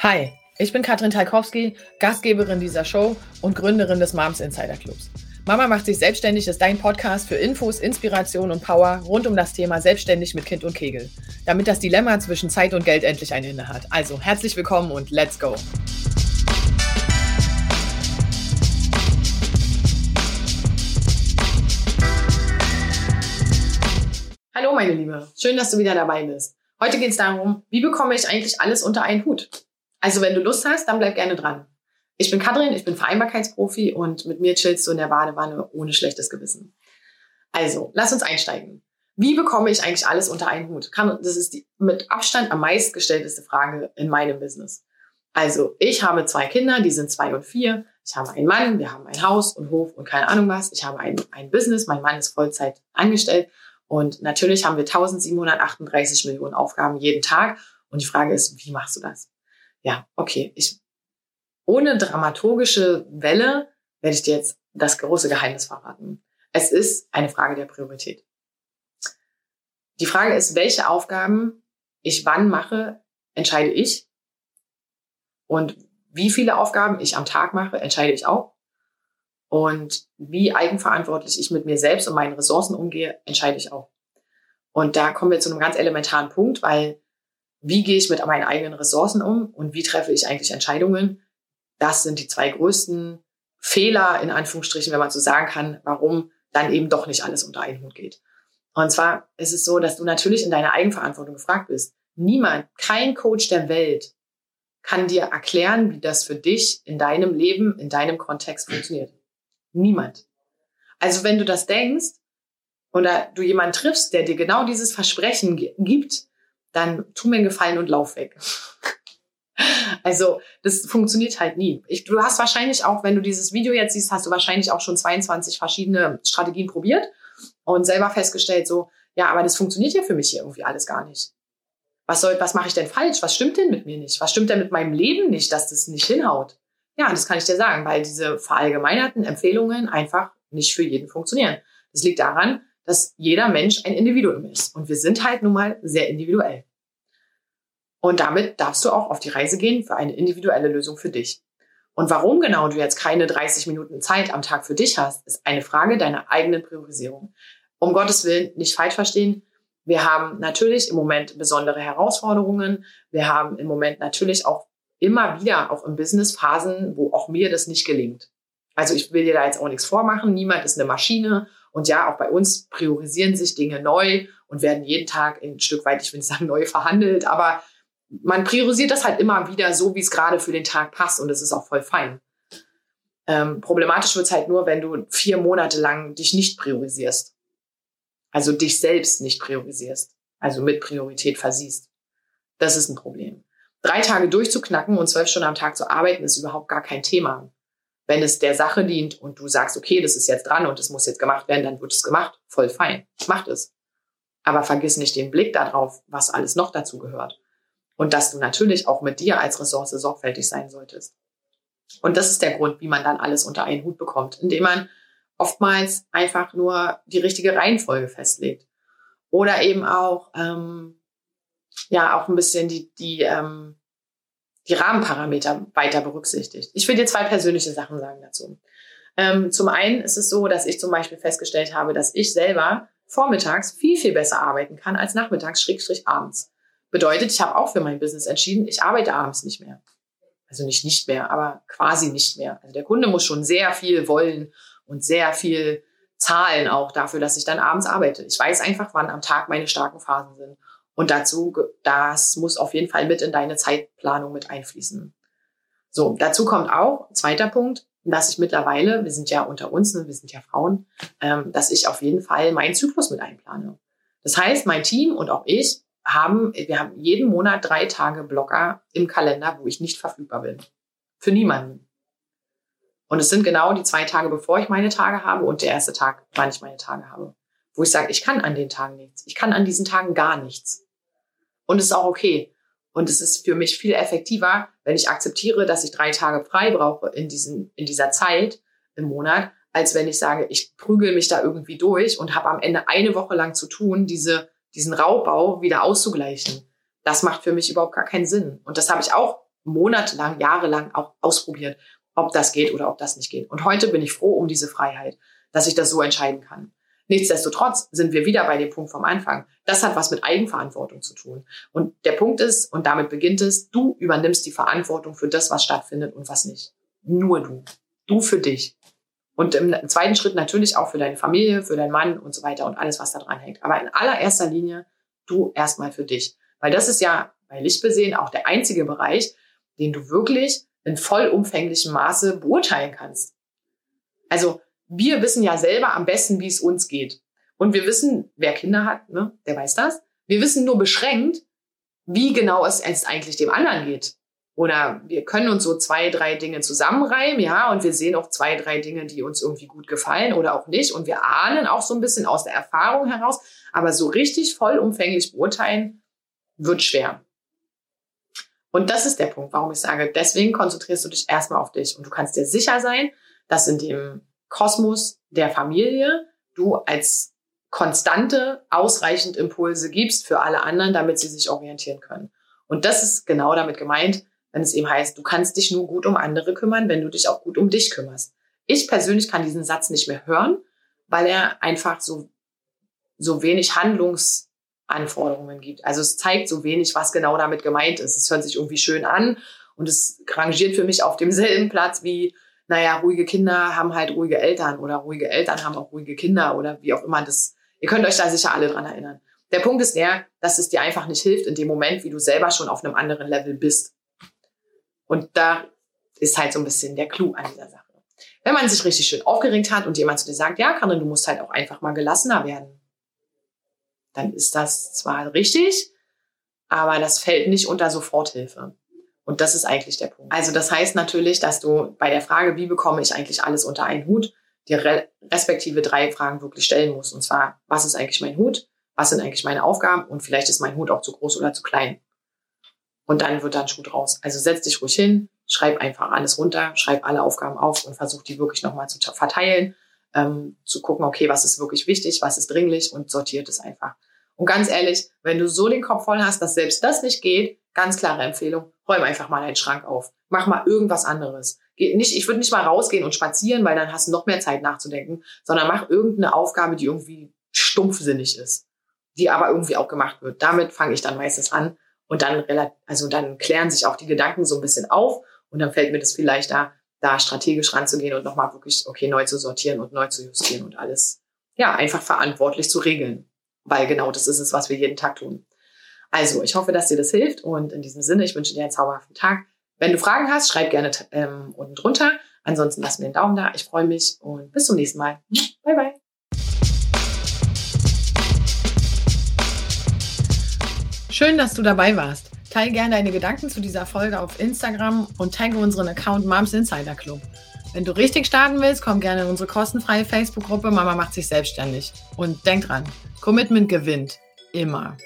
Hi, ich bin Katrin Talkowski, Gastgeberin dieser Show und Gründerin des Moms Insider Clubs. Mama macht sich selbstständig ist dein Podcast für Infos, Inspiration und Power rund um das Thema selbstständig mit Kind und Kegel, damit das Dilemma zwischen Zeit und Geld endlich ein Ende hat. Also herzlich willkommen und let's go. Hallo meine Liebe, schön, dass du wieder dabei bist. Heute geht es darum, wie bekomme ich eigentlich alles unter einen Hut? Also wenn du Lust hast, dann bleib gerne dran. Ich bin Katrin, ich bin Vereinbarkeitsprofi und mit mir chillst du in der Badewanne ohne schlechtes Gewissen. Also, lass uns einsteigen. Wie bekomme ich eigentlich alles unter einen Hut? Das ist die mit Abstand am meistgestellteste Frage in meinem Business. Also, ich habe zwei Kinder, die sind zwei und vier. Ich habe einen Mann, wir haben ein Haus und Hof und keine Ahnung was. Ich habe ein, ein Business, mein Mann ist Vollzeit angestellt. Und natürlich haben wir 1738 Millionen Aufgaben jeden Tag. Und die Frage ist, wie machst du das? Ja, okay, ich, ohne dramaturgische Welle werde ich dir jetzt das große Geheimnis verraten. Es ist eine Frage der Priorität. Die Frage ist, welche Aufgaben ich wann mache, entscheide ich. Und wie viele Aufgaben ich am Tag mache, entscheide ich auch. Und wie eigenverantwortlich ich mit mir selbst und meinen Ressourcen umgehe, entscheide ich auch. Und da kommen wir zu einem ganz elementaren Punkt, weil wie gehe ich mit meinen eigenen Ressourcen um und wie treffe ich eigentlich Entscheidungen? Das sind die zwei größten Fehler, in Anführungsstrichen, wenn man so sagen kann, warum dann eben doch nicht alles unter einen Hut geht. Und zwar ist es so, dass du natürlich in deiner Eigenverantwortung gefragt bist. Niemand, kein Coach der Welt kann dir erklären, wie das für dich in deinem Leben, in deinem Kontext funktioniert. Niemand. Also wenn du das denkst oder du jemanden triffst, der dir genau dieses Versprechen gibt, dann tu mir einen Gefallen und lauf weg. Also, das funktioniert halt nie. Ich, du hast wahrscheinlich auch, wenn du dieses Video jetzt siehst, hast du wahrscheinlich auch schon 22 verschiedene Strategien probiert und selber festgestellt, so, ja, aber das funktioniert ja für mich hier irgendwie alles gar nicht. Was soll, was mache ich denn falsch? Was stimmt denn mit mir nicht? Was stimmt denn mit meinem Leben nicht, dass das nicht hinhaut? Ja, das kann ich dir sagen, weil diese verallgemeinerten Empfehlungen einfach nicht für jeden funktionieren. Das liegt daran, dass jeder Mensch ein Individuum ist. Und wir sind halt nun mal sehr individuell. Und damit darfst du auch auf die Reise gehen für eine individuelle Lösung für dich. Und warum genau du jetzt keine 30 Minuten Zeit am Tag für dich hast, ist eine Frage deiner eigenen Priorisierung. Um Gottes Willen nicht falsch verstehen. Wir haben natürlich im Moment besondere Herausforderungen. Wir haben im Moment natürlich auch immer wieder, auch im Business, Phasen, wo auch mir das nicht gelingt. Also ich will dir da jetzt auch nichts vormachen. Niemand ist eine Maschine und ja, auch bei uns priorisieren sich Dinge neu und werden jeden Tag ein Stück weit, ich will nicht sagen neu verhandelt, aber man priorisiert das halt immer wieder so, wie es gerade für den Tag passt und es ist auch voll fein. Ähm, problematisch wird's halt nur, wenn du vier Monate lang dich nicht priorisierst. Also dich selbst nicht priorisierst. Also mit Priorität versiehst. Das ist ein Problem. Drei Tage durchzuknacken und zwölf Stunden am Tag zu arbeiten, ist überhaupt gar kein Thema. Wenn es der Sache dient und du sagst, okay, das ist jetzt dran und es muss jetzt gemacht werden, dann wird es gemacht. Voll fein. Macht es. Aber vergiss nicht den Blick darauf, was alles noch dazu gehört. Und dass du natürlich auch mit dir als Ressource sorgfältig sein solltest. Und das ist der Grund, wie man dann alles unter einen Hut bekommt, indem man oftmals einfach nur die richtige Reihenfolge festlegt. Oder eben auch, ähm, ja, auch ein bisschen die, die ähm, die Rahmenparameter weiter berücksichtigt. Ich will dir zwei persönliche Sachen sagen dazu. Ähm, zum einen ist es so, dass ich zum Beispiel festgestellt habe, dass ich selber vormittags viel, viel besser arbeiten kann als nachmittags, schrägstrich abends. Bedeutet, ich habe auch für mein Business entschieden, ich arbeite abends nicht mehr. Also nicht nicht mehr, aber quasi nicht mehr. Also der Kunde muss schon sehr viel wollen und sehr viel zahlen auch dafür, dass ich dann abends arbeite. Ich weiß einfach, wann am Tag meine starken Phasen sind. Und dazu, das muss auf jeden Fall mit in deine Zeitplanung mit einfließen. So, dazu kommt auch, zweiter Punkt, dass ich mittlerweile, wir sind ja unter uns, ne, wir sind ja Frauen, ähm, dass ich auf jeden Fall meinen Zyklus mit einplane. Das heißt, mein Team und auch ich haben, wir haben jeden Monat drei Tage Blocker im Kalender, wo ich nicht verfügbar bin. Für niemanden. Und es sind genau die zwei Tage, bevor ich meine Tage habe und der erste Tag, wann ich meine Tage habe. Wo ich sage, ich kann an den Tagen nichts. Ich kann an diesen Tagen gar nichts. Und es ist auch okay. Und es ist für mich viel effektiver, wenn ich akzeptiere, dass ich drei Tage frei brauche in, diesen, in dieser Zeit im Monat, als wenn ich sage, ich prügel mich da irgendwie durch und habe am Ende eine Woche lang zu tun, diese, diesen Raubbau wieder auszugleichen. Das macht für mich überhaupt gar keinen Sinn. Und das habe ich auch monatelang, jahrelang auch ausprobiert, ob das geht oder ob das nicht geht. Und heute bin ich froh um diese Freiheit, dass ich das so entscheiden kann. Nichtsdestotrotz sind wir wieder bei dem Punkt vom Anfang. Das hat was mit Eigenverantwortung zu tun. Und der Punkt ist, und damit beginnt es, du übernimmst die Verantwortung für das, was stattfindet und was nicht. Nur du. Du für dich. Und im zweiten Schritt natürlich auch für deine Familie, für deinen Mann und so weiter und alles, was da dran hängt. Aber in allererster Linie du erstmal für dich. Weil das ist ja bei Licht besehen auch der einzige Bereich, den du wirklich in vollumfänglichem Maße beurteilen kannst. Also wir wissen ja selber am besten, wie es uns geht. Und wir wissen, wer Kinder hat, ne, der weiß das. Wir wissen nur beschränkt, wie genau es eigentlich dem anderen geht. Oder wir können uns so zwei, drei Dinge zusammenreimen, ja, und wir sehen auch zwei, drei Dinge, die uns irgendwie gut gefallen oder auch nicht. Und wir ahnen auch so ein bisschen aus der Erfahrung heraus, aber so richtig vollumfänglich beurteilen wird schwer. Und das ist der Punkt, warum ich sage, deswegen konzentrierst du dich erstmal auf dich und du kannst dir sicher sein, dass in dem Kosmos der Familie du als konstante ausreichend Impulse gibst für alle anderen, damit sie sich orientieren können. Und das ist genau damit gemeint, wenn es eben heißt, du kannst dich nur gut um andere kümmern, wenn du dich auch gut um dich kümmerst. Ich persönlich kann diesen Satz nicht mehr hören, weil er einfach so, so wenig Handlungsanforderungen gibt. Also es zeigt so wenig, was genau damit gemeint ist. Es hört sich irgendwie schön an und es rangiert für mich auf demselben Platz wie naja, ruhige Kinder haben halt ruhige Eltern oder ruhige Eltern haben auch ruhige Kinder oder wie auch immer das. Ihr könnt euch da sicher alle dran erinnern. Der Punkt ist der, dass es dir einfach nicht hilft in dem Moment, wie du selber schon auf einem anderen Level bist. Und da ist halt so ein bisschen der Clou an dieser Sache. Wenn man sich richtig schön aufgeregt hat und jemand zu dir sagt, ja, Karin, du musst halt auch einfach mal gelassener werden, dann ist das zwar richtig, aber das fällt nicht unter Soforthilfe. Und das ist eigentlich der Punkt. Also das heißt natürlich, dass du bei der Frage, wie bekomme ich eigentlich alles unter einen Hut, dir respektive drei Fragen wirklich stellen musst. Und zwar, was ist eigentlich mein Hut? Was sind eigentlich meine Aufgaben? Und vielleicht ist mein Hut auch zu groß oder zu klein. Und dann wird dann Schuh draus. Also setz dich ruhig hin, schreib einfach alles runter, schreib alle Aufgaben auf und versuch die wirklich nochmal zu verteilen, ähm, zu gucken, okay, was ist wirklich wichtig, was ist dringlich und sortiert es einfach. Und ganz ehrlich, wenn du so den Kopf voll hast, dass selbst das nicht geht, ganz klare Empfehlung, räum einfach mal deinen Schrank auf. Mach mal irgendwas anderes. Geh nicht, ich würde nicht mal rausgehen und spazieren, weil dann hast du noch mehr Zeit nachzudenken, sondern mach irgendeine Aufgabe, die irgendwie stumpfsinnig ist, die aber irgendwie auch gemacht wird. Damit fange ich dann meistens an und dann also dann klären sich auch die Gedanken so ein bisschen auf und dann fällt mir das viel leichter, da strategisch ranzugehen und nochmal wirklich okay neu zu sortieren und neu zu justieren und alles ja einfach verantwortlich zu regeln weil genau das ist es, was wir jeden Tag tun. Also, ich hoffe, dass dir das hilft und in diesem Sinne, ich wünsche dir einen zauberhaften Tag. Wenn du Fragen hast, schreib gerne ähm, unten drunter. Ansonsten lass mir einen Daumen da. Ich freue mich und bis zum nächsten Mal. Bye, bye. Schön, dass du dabei warst. Teile gerne deine Gedanken zu dieser Folge auf Instagram und tagge unseren Account Moms Insider Club. Wenn du richtig starten willst, komm gerne in unsere kostenfreie Facebook-Gruppe Mama macht sich selbstständig. Und denk dran, Commitment gewinnt. Immer.